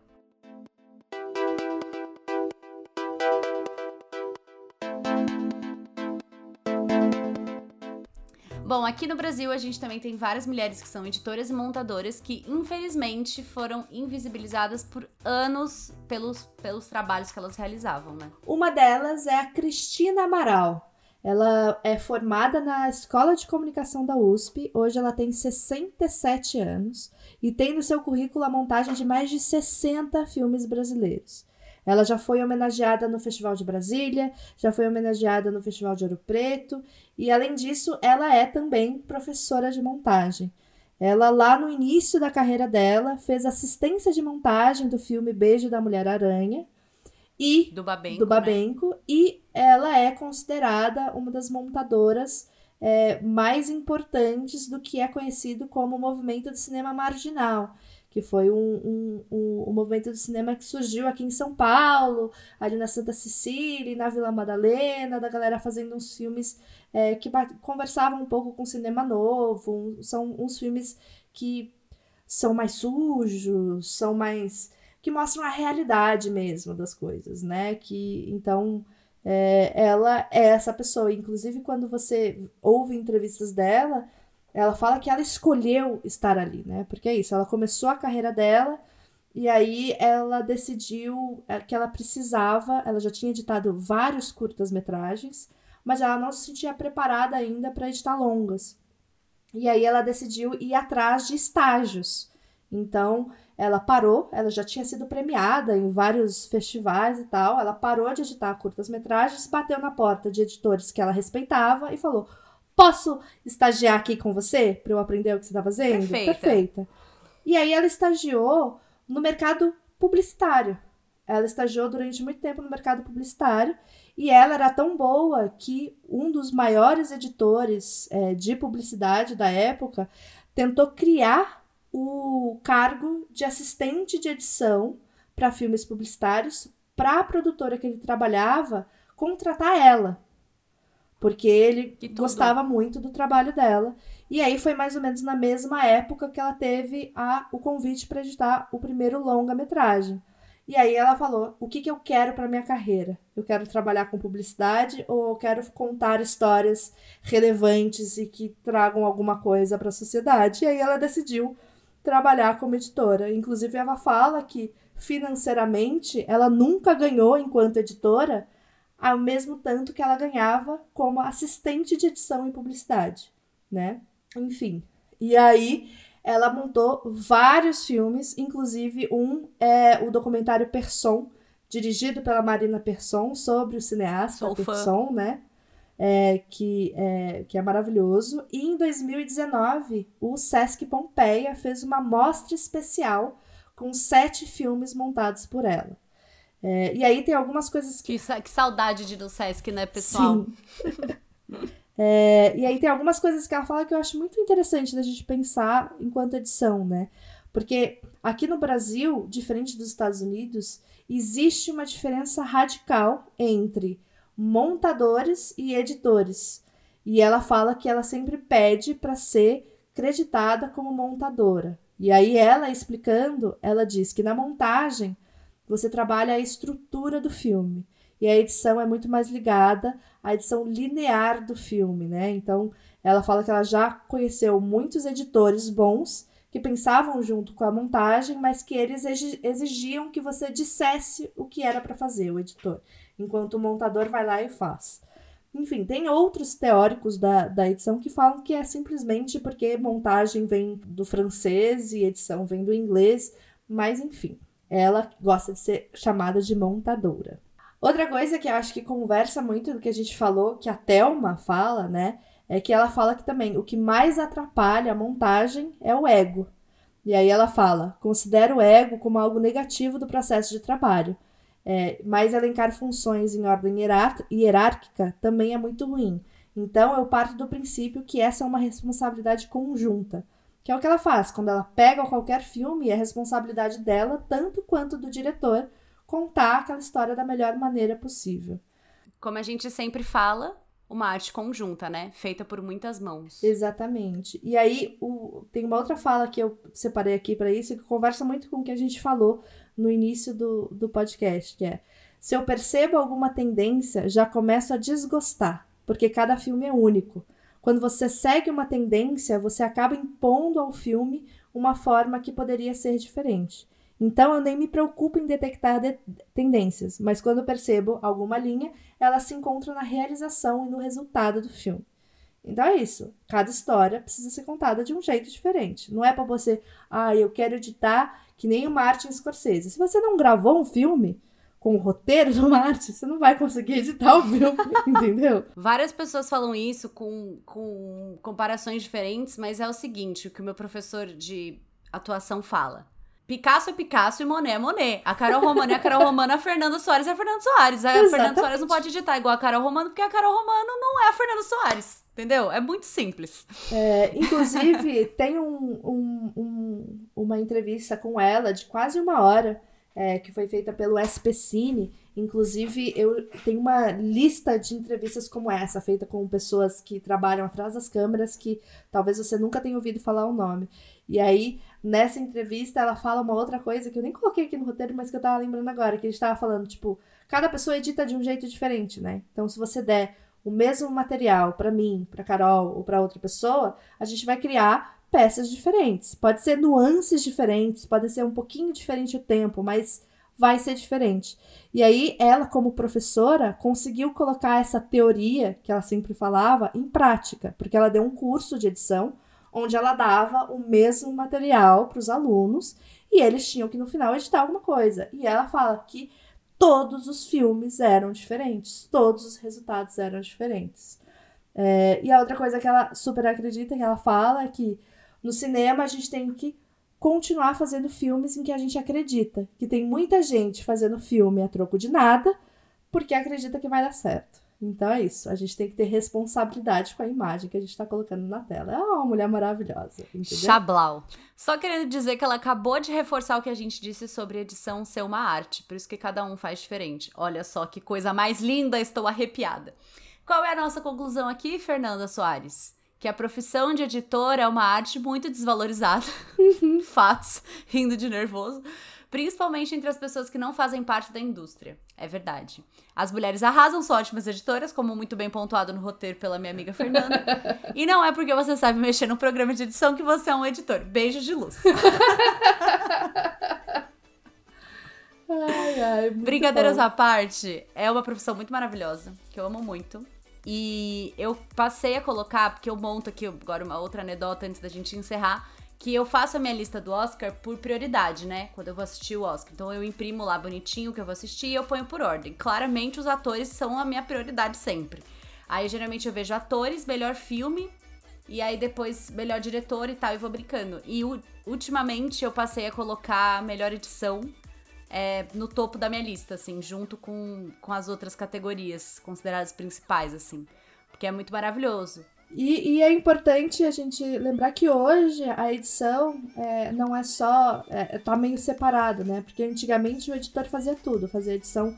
Bom, aqui no Brasil a gente também tem várias mulheres que são editoras e montadoras que, infelizmente, foram invisibilizadas por anos pelos, pelos trabalhos que elas realizavam, né? Uma delas é a Cristina Amaral. Ela é formada na Escola de Comunicação da USP, hoje ela tem 67 anos e tem no seu currículo a montagem de mais de 60 filmes brasileiros. Ela já foi homenageada no Festival de Brasília, já foi homenageada no Festival de Ouro Preto, e além disso, ela é também professora de montagem. Ela, lá no início da carreira dela, fez assistência de montagem do filme Beijo da Mulher-Aranha, e do Babenco, do Babenco né? e ela é considerada uma das montadoras é, mais importantes do que é conhecido como o movimento do cinema marginal, que foi um, um, um, um, movimento do cinema que surgiu aqui em São Paulo, ali na Santa Cecília, na Vila Madalena, da galera fazendo uns filmes é, que conversavam um pouco com o cinema novo, são uns filmes que são mais sujos, são mais que mostram a realidade mesmo das coisas, né? Que então é, ela é essa pessoa. Inclusive, quando você ouve entrevistas dela, ela fala que ela escolheu estar ali, né? Porque é isso, ela começou a carreira dela e aí ela decidiu é, que ela precisava, ela já tinha editado vários curtas-metragens, mas ela não se sentia preparada ainda para editar longas. E aí ela decidiu ir atrás de estágios. Então, ela parou, ela já tinha sido premiada em vários festivais e tal. Ela parou de editar curtas-metragens, bateu na porta de editores que ela respeitava e falou: Posso estagiar aqui com você para eu aprender o que você está fazendo? Perfeita. Perfeita. E aí ela estagiou no mercado publicitário. Ela estagiou durante muito tempo no mercado publicitário e ela era tão boa que um dos maiores editores é, de publicidade da época tentou criar o cargo de assistente de edição para filmes publicitários para a produtora que ele trabalhava contratar ela. Porque ele gostava muito do trabalho dela. E aí foi mais ou menos na mesma época que ela teve a, o convite para editar o primeiro longa-metragem. E aí ela falou: o que, que eu quero para minha carreira? Eu quero trabalhar com publicidade ou eu quero contar histórias relevantes e que tragam alguma coisa para a sociedade? E aí ela decidiu trabalhar como editora. Inclusive, ela fala que financeiramente ela nunca ganhou enquanto editora ao mesmo tanto que ela ganhava como assistente de edição e publicidade, né? Enfim. E aí ela montou vários filmes, inclusive um é o documentário Person, dirigido pela Marina Persson sobre o cineasta Sou Persson, né? É, que, é, que é maravilhoso. E em 2019, o Sesc Pompeia fez uma mostra especial com sete filmes montados por ela. É, e aí tem algumas coisas que... que. Que saudade de no Sesc, né, pessoal? Sim. é, e aí tem algumas coisas que ela fala que eu acho muito interessante da gente pensar enquanto edição, né? Porque aqui no Brasil, diferente dos Estados Unidos, existe uma diferença radical entre montadores e editores. E ela fala que ela sempre pede para ser creditada como montadora. E aí ela explicando, ela diz que na montagem você trabalha a estrutura do filme e a edição é muito mais ligada à edição linear do filme, né? Então, ela fala que ela já conheceu muitos editores bons que pensavam junto com a montagem, mas que eles exigiam que você dissesse o que era para fazer, o editor enquanto o montador vai lá e faz. Enfim, tem outros teóricos da, da edição que falam que é simplesmente porque montagem vem do francês e edição vem do inglês, mas enfim, ela gosta de ser chamada de montadora. Outra coisa que eu acho que conversa muito do que a gente falou, que a Thelma fala, né? É que ela fala que também o que mais atrapalha a montagem é o ego. E aí ela fala: considera o ego como algo negativo do processo de trabalho. É, mas elencar funções em ordem hierárquica também é muito ruim. Então, eu parto do princípio que essa é uma responsabilidade conjunta, que é o que ela faz. Quando ela pega qualquer filme, é responsabilidade dela, tanto quanto do diretor, contar aquela história da melhor maneira possível. Como a gente sempre fala, uma arte conjunta, né? Feita por muitas mãos. Exatamente. E aí, o, tem uma outra fala que eu separei aqui para isso, que conversa muito com o que a gente falou no início do, do podcast, que é se eu percebo alguma tendência, já começo a desgostar, porque cada filme é único. Quando você segue uma tendência, você acaba impondo ao filme uma forma que poderia ser diferente. Então eu nem me preocupo em detectar de tendências, mas quando percebo alguma linha, ela se encontra na realização e no resultado do filme. Então é isso. Cada história precisa ser contada de um jeito diferente. Não é para você, ah, eu quero editar que nem o Martin Scorsese. Se você não gravou um filme, com o roteiro do Martin, você não vai conseguir editar o filme, entendeu? Várias pessoas falam isso com, com comparações diferentes, mas é o seguinte, o que o meu professor de atuação fala. Picasso é Picasso e Monet é Monet. A Carol Romano é a Carol Romano, a Fernanda Soares é a Fernanda Soares. A Exatamente. Fernanda Soares não pode editar igual a Carol Romano, porque a Carol Romano não é a Fernanda Soares. Entendeu? É muito simples. É, inclusive, tem um, um, um, uma entrevista com ela de quase uma hora é, que foi feita pelo SP Cine. Inclusive, eu tenho uma lista de entrevistas como essa, feita com pessoas que trabalham atrás das câmeras, que talvez você nunca tenha ouvido falar o nome. E aí, nessa entrevista, ela fala uma outra coisa que eu nem coloquei aqui no roteiro, mas que eu tava lembrando agora, que a gente tava falando, tipo, cada pessoa edita de um jeito diferente, né? Então, se você der o mesmo material para mim, para Carol ou para outra pessoa, a gente vai criar peças diferentes. Pode ser nuances diferentes, pode ser um pouquinho diferente o tempo, mas vai ser diferente. E aí, ela, como professora, conseguiu colocar essa teoria que ela sempre falava em prática, porque ela deu um curso de edição onde ela dava o mesmo material para os alunos e eles tinham que no final editar alguma coisa. E ela fala que todos os filmes eram diferentes, todos os resultados eram diferentes. É, e a outra coisa que ela super acredita, que ela fala, é que no cinema, a gente tem que continuar fazendo filmes em que a gente acredita. Que tem muita gente fazendo filme a troco de nada porque acredita que vai dar certo. Então é isso. A gente tem que ter responsabilidade com a imagem que a gente está colocando na tela. É uma mulher maravilhosa. Entendeu? Chablau. Só querendo dizer que ela acabou de reforçar o que a gente disse sobre edição ser uma arte. Por isso que cada um faz diferente. Olha só que coisa mais linda, estou arrepiada. Qual é a nossa conclusão aqui, Fernanda Soares? Que a profissão de editor é uma arte muito desvalorizada. Uhum. Fatos, rindo de nervoso. Principalmente entre as pessoas que não fazem parte da indústria. É verdade. As mulheres arrasam, são ótimas editoras, como muito bem pontuado no roteiro pela minha amiga Fernanda. e não é porque você sabe mexer no programa de edição que você é um editor. Beijos de luz. ai, ai, Brincadeiras bom. à parte, é uma profissão muito maravilhosa, que eu amo muito. E eu passei a colocar, porque eu monto aqui agora uma outra anedota antes da gente encerrar, que eu faço a minha lista do Oscar por prioridade, né? Quando eu vou assistir o Oscar. Então eu imprimo lá bonitinho o que eu vou assistir e eu ponho por ordem. Claramente os atores são a minha prioridade sempre. Aí geralmente eu vejo atores, melhor filme, e aí depois melhor diretor e tal, e vou brincando. E ultimamente eu passei a colocar melhor edição é, no topo da minha lista, assim, junto com, com as outras categorias consideradas principais, assim. Porque é muito maravilhoso. E, e é importante a gente lembrar que hoje a edição é, não é só. É, tá meio separado, né? Porque antigamente o editor fazia tudo, fazia edição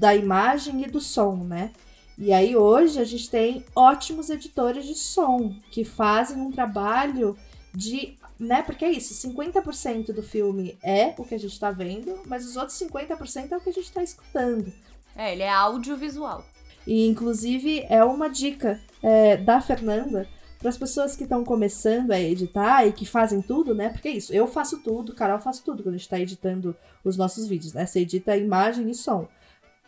da imagem e do som, né? E aí hoje a gente tem ótimos editores de som que fazem um trabalho de né? Porque é isso, 50% do filme é o que a gente tá vendo, mas os outros 50% é o que a gente tá escutando. É, ele é audiovisual. E, inclusive, é uma dica é, da Fernanda para as pessoas que estão começando a editar e que fazem tudo, né? Porque é isso, eu faço tudo, Carol faz tudo quando a gente está editando os nossos vídeos, né? Você edita imagem e som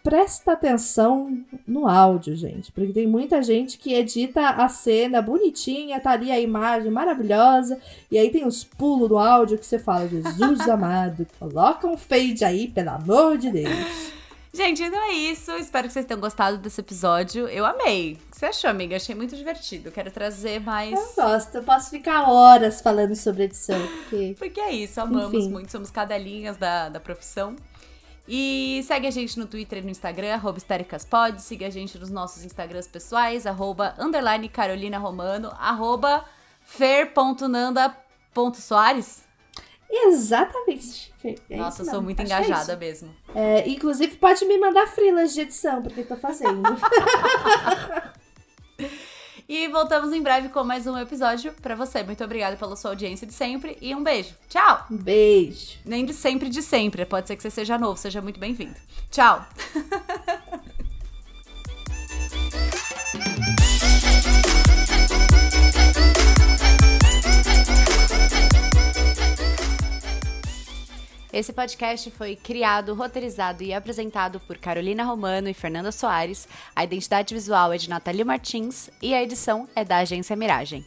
presta atenção no áudio, gente, porque tem muita gente que edita a cena bonitinha, tá ali a imagem maravilhosa, e aí tem os pulos do áudio que você fala, Jesus amado, coloca um fade aí, pelo amor de Deus. Gente, então é isso. Espero que vocês tenham gostado desse episódio. Eu amei. O que você achou, amiga? Achei muito divertido. Quero trazer mais. Eu gosto. Eu posso ficar horas falando sobre edição. Porque, porque é isso. Amamos Enfim. muito. Somos cadelinhas da, da profissão. E segue a gente no Twitter e no Instagram, arroba histericasPod. Siga a gente nos nossos Instagrams pessoais, arroba underline Carolina Romano, arroba fer.nanda.soares. Exatamente. É Nossa, eu sou muito Acho é engajada é mesmo. É, inclusive, pode me mandar frilas de edição, porque tô fazendo. E voltamos em breve com mais um episódio para você. Muito obrigada pela sua audiência de sempre e um beijo. Tchau! Um beijo. Nem de sempre de sempre. Pode ser que você seja novo, seja muito bem-vindo. Tchau! Esse podcast foi criado, roteirizado e apresentado por Carolina Romano e Fernanda Soares. A identidade visual é de Nathalie Martins e a edição é da Agência Miragem.